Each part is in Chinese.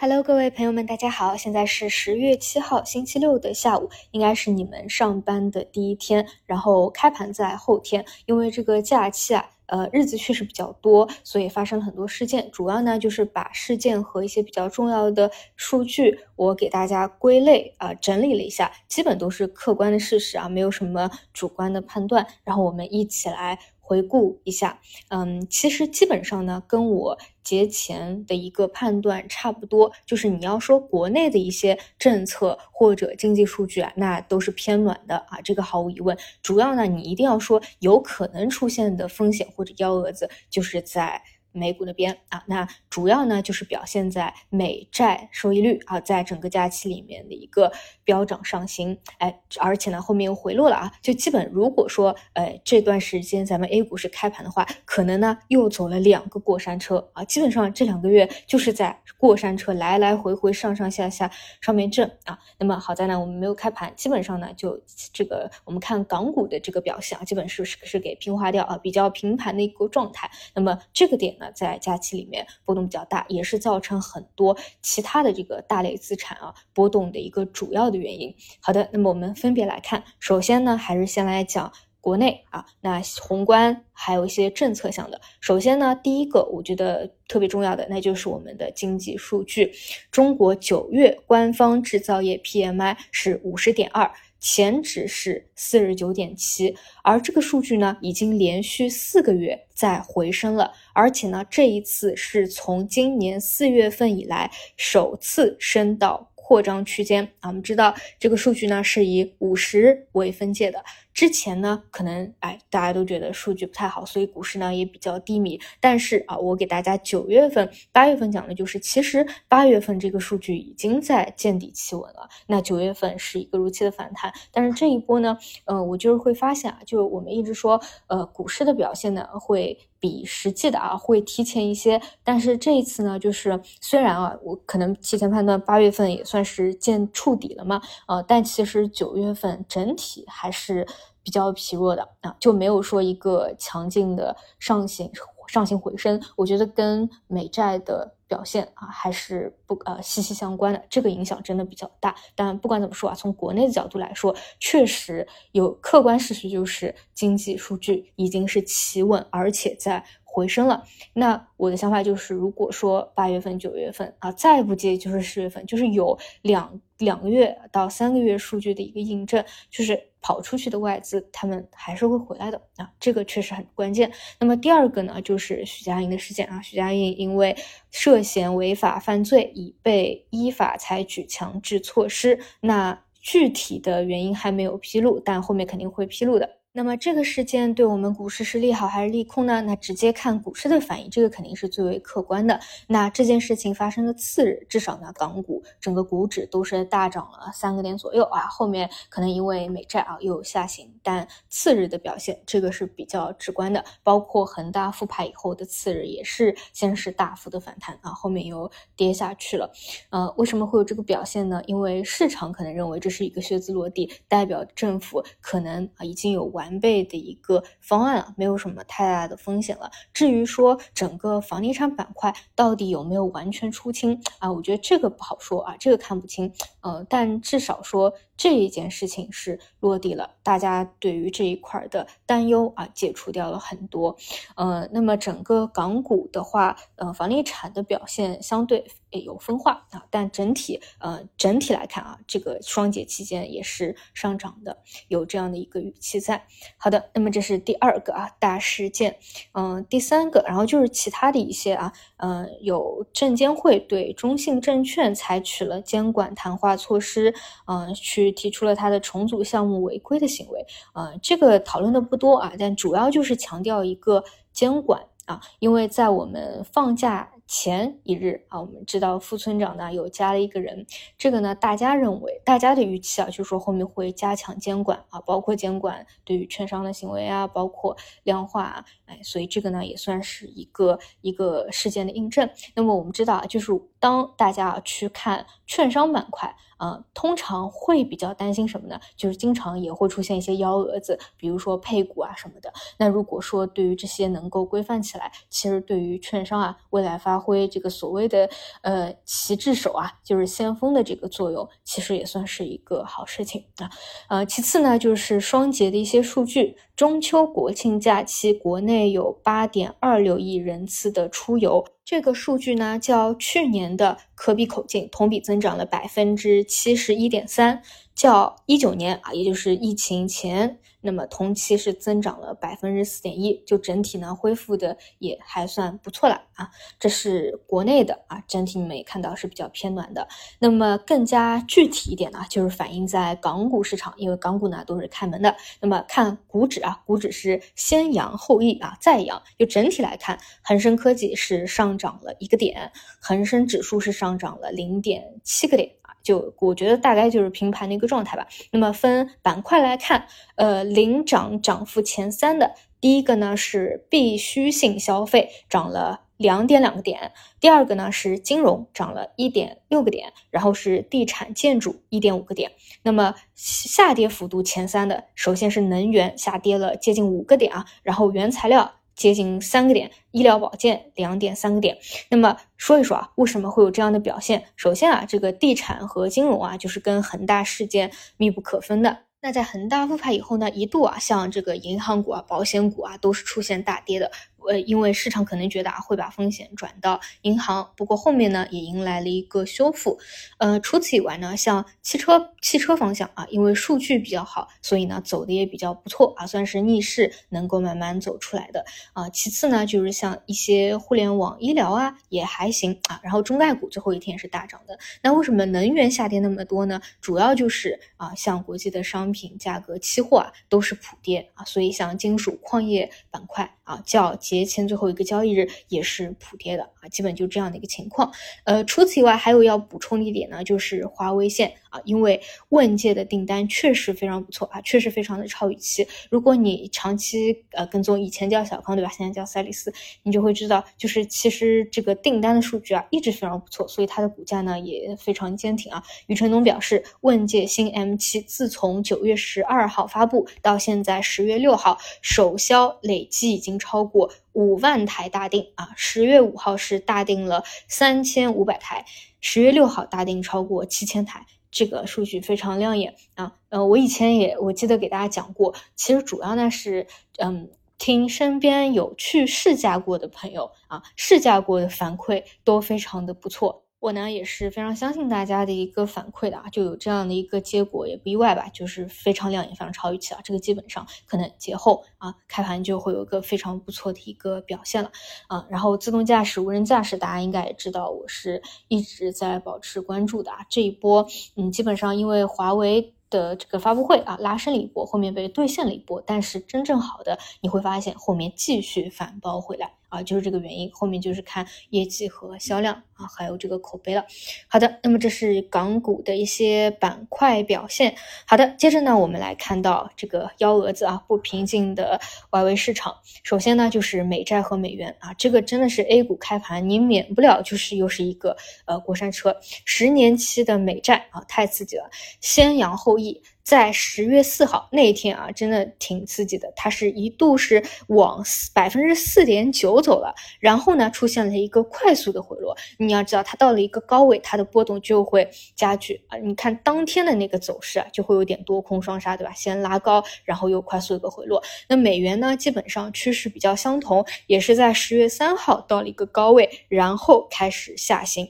Hello，各位朋友们，大家好！现在是十月七号星期六的下午，应该是你们上班的第一天。然后开盘在后天，因为这个假期啊，呃，日子确实比较多，所以发生了很多事件。主要呢就是把事件和一些比较重要的数据，我给大家归类啊整理了一下，基本都是客观的事实啊，没有什么主观的判断。然后我们一起来。回顾一下，嗯，其实基本上呢，跟我节前的一个判断差不多，就是你要说国内的一些政策或者经济数据啊，那都是偏暖的啊，这个毫无疑问。主要呢，你一定要说有可能出现的风险或者幺蛾子，就是在。美股那边啊，那主要呢就是表现在美债收益率啊，在整个假期里面的一个飙涨上行，哎，而且呢后面又回落了啊，就基本如果说呃这段时间咱们 A 股是开盘的话，可能呢又走了两个过山车啊，基本上这两个月就是在过山车来来回回上上下下上面震啊。那么好在呢我们没有开盘，基本上呢就这个我们看港股的这个表现啊，基本是是是给平滑掉啊，比较平盘的一个状态。那么这个点呢。在假期里面波动比较大，也是造成很多其他的这个大类资产啊波动的一个主要的原因。好的，那么我们分别来看，首先呢，还是先来讲国内啊，那宏观还有一些政策项的。首先呢，第一个我觉得特别重要的，那就是我们的经济数据，中国九月官方制造业 PMI 是五十点二。前值是四十九点七，而这个数据呢，已经连续四个月在回升了，而且呢，这一次是从今年四月份以来首次升到。扩张区间啊，我们知道这个数据呢是以五十为分界的。之前呢，可能哎大家都觉得数据不太好，所以股市呢也比较低迷。但是啊，我给大家九月份、八月份讲的就是，其实八月份这个数据已经在见底企稳了。那九月份是一个如期的反弹，但是这一波呢，呃，我就是会发现啊，就我们一直说，呃，股市的表现呢会。比实际的啊会提前一些，但是这一次呢，就是虽然啊我可能提前判断八月份也算是见触底了嘛，呃，但其实九月份整体还是比较疲弱的啊，就没有说一个强劲的上行上行回升。我觉得跟美债的表现啊还是不呃息息相关的，这个影响真的比较大。但不管怎么说啊，从国内的角度来说，确实有客观事实就是经济数据已经是企稳，而且在。回升了，那我的想法就是，如果说八月份、九月份啊，再不济就是十月份，就是有两两个月到三个月数据的一个印证，就是跑出去的外资他们还是会回来的啊，这个确实很关键。那么第二个呢，就是许家印的事件啊，许家印因为涉嫌违法犯罪，已被依法采取强制措施，那具体的原因还没有披露，但后面肯定会披露的。那么这个事件对我们股市是利好还是利空呢？那直接看股市的反应，这个肯定是最为客观的。那这件事情发生的次日，至少呢，港股整个股指都是大涨了三个点左右啊。后面可能因为美债啊又有下行，但次日的表现这个是比较直观的。包括恒大复牌以后的次日也是先是大幅的反弹啊，后面又跌下去了。呃，为什么会有这个表现呢？因为市场可能认为这是一个靴子落地，代表政府可能啊已经有完。完备的一个方案，没有什么太大的风险了。至于说整个房地产板块到底有没有完全出清啊，我觉得这个不好说啊，这个看不清。呃，但至少说这一件事情是落地了，大家对于这一块的担忧啊，解除掉了很多。呃，那么整个港股的话，呃，房地产的表现相对也有分化啊，但整体呃整体来看啊，这个双节期间也是上涨的，有这样的一个预期在。好的，那么这是第二个啊大事件。嗯，第三个，然后就是其他的一些啊，嗯，有证监会对中信证券采取了监管谈话。措施，嗯，去提出了它的重组项目违规的行为，嗯，这个讨论的不多啊，但主要就是强调一个监管啊，因为在我们放假前一日啊，我们知道副村长呢又加了一个人，这个呢大家认为，大家的预期啊，就是说后面会加强监管啊，包括监管对于券商的行为啊，包括量化啊，哎，所以这个呢也算是一个一个事件的印证。那么我们知道啊，就是当大家去看券商板块。啊，通常会比较担心什么呢？就是经常也会出现一些幺蛾子，比如说配股啊什么的。那如果说对于这些能够规范起来，其实对于券商啊未来发挥这个所谓的呃旗帜手啊，就是先锋的这个作用，其实也算是一个好事情啊。呃，其次呢，就是双节的一些数据，中秋国庆假期国内有八点二六亿人次的出游。这个数据呢，较去年的可比口径同比增长了百分之七十一点三，较一九年啊，也就是疫情前。那么同期是增长了百分之四点一，就整体呢恢复的也还算不错了啊。这是国内的啊，整体你们也看到是比较偏暖的。那么更加具体一点呢，就是反映在港股市场，因为港股呢都是开门的。那么看股指啊，股指是先扬后抑啊，再扬。就整体来看，恒生科技是上涨了一个点，恒生指数是上涨了零点七个点。就我觉得大概就是平盘的一个状态吧。那么分板块来看，呃，领涨涨幅前三的，第一个呢是必需性消费，涨了两点两个点；第二个呢是金融，涨了一点六个点；然后是地产建筑一点五个点。那么下跌幅度前三的，首先是能源下跌了接近五个点啊，然后原材料。接近三个点，医疗保健两点三个点。那么说一说啊，为什么会有这样的表现？首先啊，这个地产和金融啊，就是跟恒大事件密不可分的。那在恒大复牌以后呢，一度啊，像这个银行股啊、保险股啊，都是出现大跌的。呃，因为市场可能觉得啊会把风险转到银行，不过后面呢也迎来了一个修复。呃，除此以外呢，像汽车汽车方向啊，因为数据比较好，所以呢走的也比较不错啊，算是逆势能够慢慢走出来的啊。其次呢，就是像一些互联网、医疗啊也还行啊。然后中概股最后一天是大涨的。那为什么能源下跌那么多呢？主要就是啊，像国际的商品价格、期货啊都是普跌啊，所以像金属矿业板块啊叫节。前最后一个交易日也是普跌的啊，基本就这样的一个情况。呃，除此以外，还有要补充一点呢，就是华为线因为问界的订单确实非常不错啊，确实非常的超预期。如果你长期呃跟踪以前叫小康对吧，现在叫赛力斯，你就会知道，就是其实这个订单的数据啊一直非常不错，所以它的股价呢也非常坚挺啊。余承东表示，问界新 M7 自从九月十二号发布到现在十月六号，首销累计已经超过。五万台大定啊，十月五号是大定了三千五百台，十月六号大定超过七千台，这个数据非常亮眼啊。呃，我以前也我记得给大家讲过，其实主要呢是嗯，听身边有去试驾过的朋友啊，试驾过的反馈都非常的不错。我呢也是非常相信大家的一个反馈的啊，就有这样的一个结果也不意外吧，就是非常亮眼，非常超预期啊。这个基本上可能节后啊开盘就会有个非常不错的一个表现了啊。然后自动驾驶、无人驾驶，大家应该也知道，我是一直在保持关注的啊。这一波嗯，基本上因为华为的这个发布会啊拉升了一波，后面被兑现了一波，但是真正好的你会发现后面继续反包回来。啊，就是这个原因，后面就是看业绩和销量啊，还有这个口碑了。好的，那么这是港股的一些板块表现。好的，接着呢，我们来看到这个幺蛾子啊，不平静的外围市场。首先呢，就是美债和美元啊，这个真的是 A 股开盘，你免不了就是又是一个呃过山车。十年期的美债啊，太刺激了，先扬后抑。在十月四号那一天啊，真的挺刺激的。它是一度是往百分之四点九走了，然后呢出现了一个快速的回落。你要知道，它到了一个高位，它的波动就会加剧啊。你看当天的那个走势啊，就会有点多空双杀，对吧？先拉高，然后又快速一个回落。那美元呢，基本上趋势比较相同，也是在十月三号到了一个高位，然后开始下行。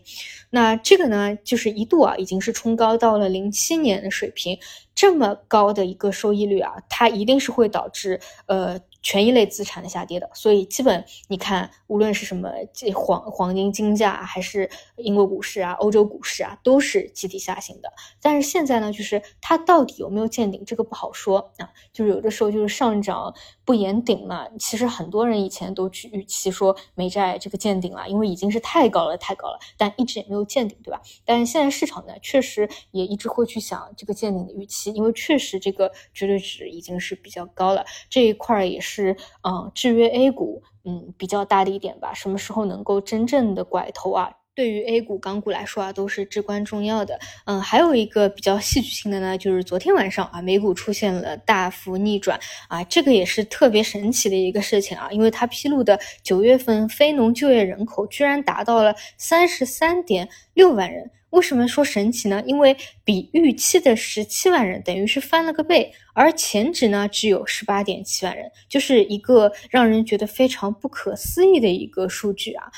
那这个呢，就是一度啊，已经是冲高到了零七年的水平。这么高的一个收益率啊，它一定是会导致呃。权益类资产的下跌的，所以基本你看，无论是什么这黄黄金金价，还是英国股市啊、欧洲股市啊，都是集体下行的。但是现在呢，就是它到底有没有见顶，这个不好说啊。就是有的时候就是上涨不言顶嘛。其实很多人以前都去预期说美债这个见顶了，因为已经是太高了，太高了，但一直也没有见顶，对吧？但是现在市场呢，确实也一直会去想这个见顶的预期，因为确实这个绝对值已经是比较高了，这一块也是。是，嗯，制约 A 股，嗯，比较大的一点吧。什么时候能够真正的拐头啊？对于 A 股、港股来说啊，都是至关重要的。嗯，还有一个比较戏剧性的呢，就是昨天晚上啊，美股出现了大幅逆转啊，这个也是特别神奇的一个事情啊，因为它披露的九月份非农就业人口居然达到了三十三点六万人。为什么说神奇呢？因为比预期的十七万人等于是翻了个倍，而前值呢只有十八点七万人，就是一个让人觉得非常不可思议的一个数据啊。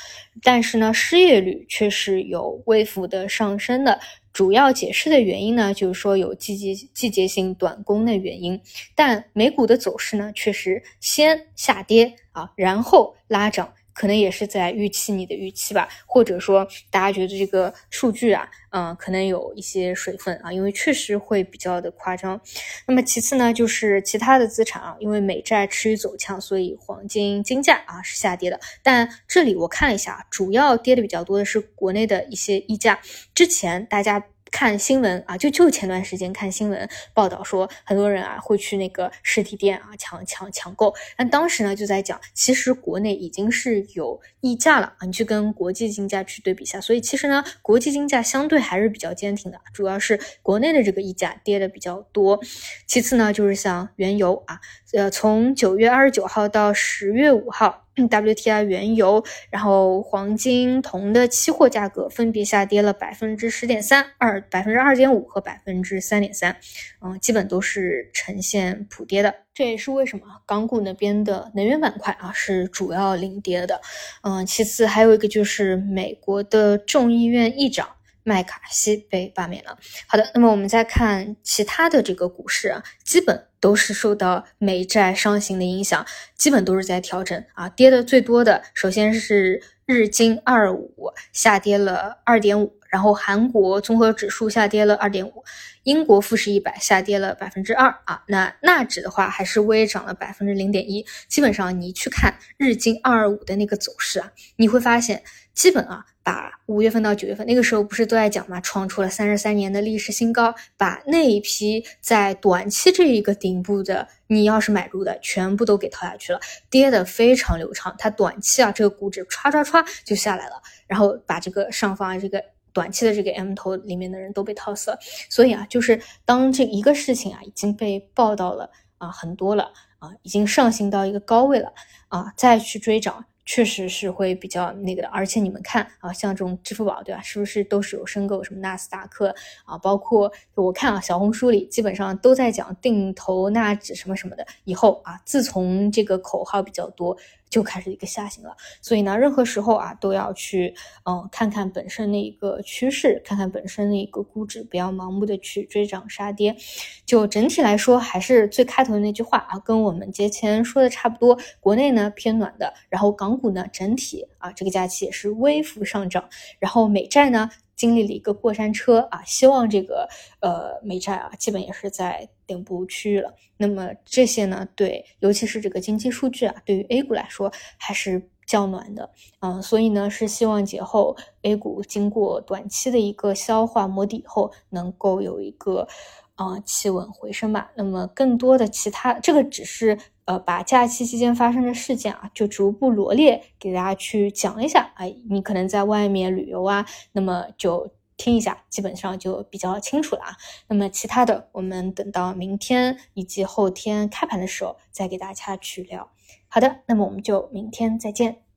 但是呢，失业率却是有微幅的上升的。主要解释的原因呢，就是说有季节季节性短工的原因。但美股的走势呢，确实先下跌啊，然后拉涨。可能也是在预期你的预期吧，或者说大家觉得这个数据啊，嗯，可能有一些水分啊，因为确实会比较的夸张。那么其次呢，就是其他的资产啊，因为美债持续走强，所以黄金、金价啊是下跌的。但这里我看了一下，主要跌的比较多的是国内的一些溢价。之前大家。看新闻啊，就就前段时间看新闻报道说，很多人啊会去那个实体店啊抢抢抢购。但当时呢就在讲，其实国内已经是有溢价了啊，你去跟国际金价去对比一下。所以其实呢，国际金价相对还是比较坚挺的，主要是国内的这个溢价跌的比较多。其次呢，就是像原油啊，呃，从九月二十九号到十月五号。WTI 原油，然后黄金、铜的期货价格分别下跌了百分之十点三二、百分之二点五和百分之三点三，嗯，基本都是呈现普跌的。这也是为什么港股那边的能源板块啊是主要领跌的。嗯，其次还有一个就是美国的众议院议长。麦卡锡被罢免了。好的，那么我们再看其他的这个股市啊，基本都是受到美债上行的影响，基本都是在调整啊。跌的最多的，首先是日经二五下跌了二点五，然后韩国综合指数下跌了二点五，英国富时一百下跌了百分之二啊。那纳指的话还是微涨了百分之零点一。基本上你去看日经二二五的那个走势啊，你会发现。基本啊，把五月份到九月份那个时候不是都在讲嘛，创出了三十三年的历史新高，把那一批在短期这一个顶部的，你要是买入的，全部都给套下去了，跌的非常流畅。它短期啊，这个股指歘歘歘就下来了，然后把这个上方这个短期的这个 M 头里面的人都被套死了。所以啊，就是当这一个事情啊已经被报道了啊很多了啊，已经上行到一个高位了啊，再去追涨。确实是会比较那个的，而且你们看啊，像这种支付宝对吧，是不是都是有申购什么纳斯达克啊？包括我看啊，小红书里基本上都在讲定投纳指什么什么的。以后啊，自从这个口号比较多。就开始一个下行了，所以呢，任何时候啊都要去嗯看看本身的一个趋势，看看本身的一个估值，不要盲目的去追涨杀跌。就整体来说，还是最开头的那句话啊，跟我们节前说的差不多。国内呢偏暖的，然后港股呢整体啊这个假期也是微幅上涨，然后美债呢。经历了一个过山车啊，希望这个呃美债啊，基本也是在顶部区域了。那么这些呢，对，尤其是这个经济数据啊，对于 A 股来说还是较暖的嗯，所以呢，是希望节后 A 股经过短期的一个消化磨底后，能够有一个啊企稳回升吧。那么更多的其他，这个只是。呃，把假期期间发生的事件啊，就逐步罗列给大家去讲一下。哎，你可能在外面旅游啊，那么就听一下，基本上就比较清楚了啊。那么其他的，我们等到明天以及后天开盘的时候再给大家去聊。好的，那么我们就明天再见。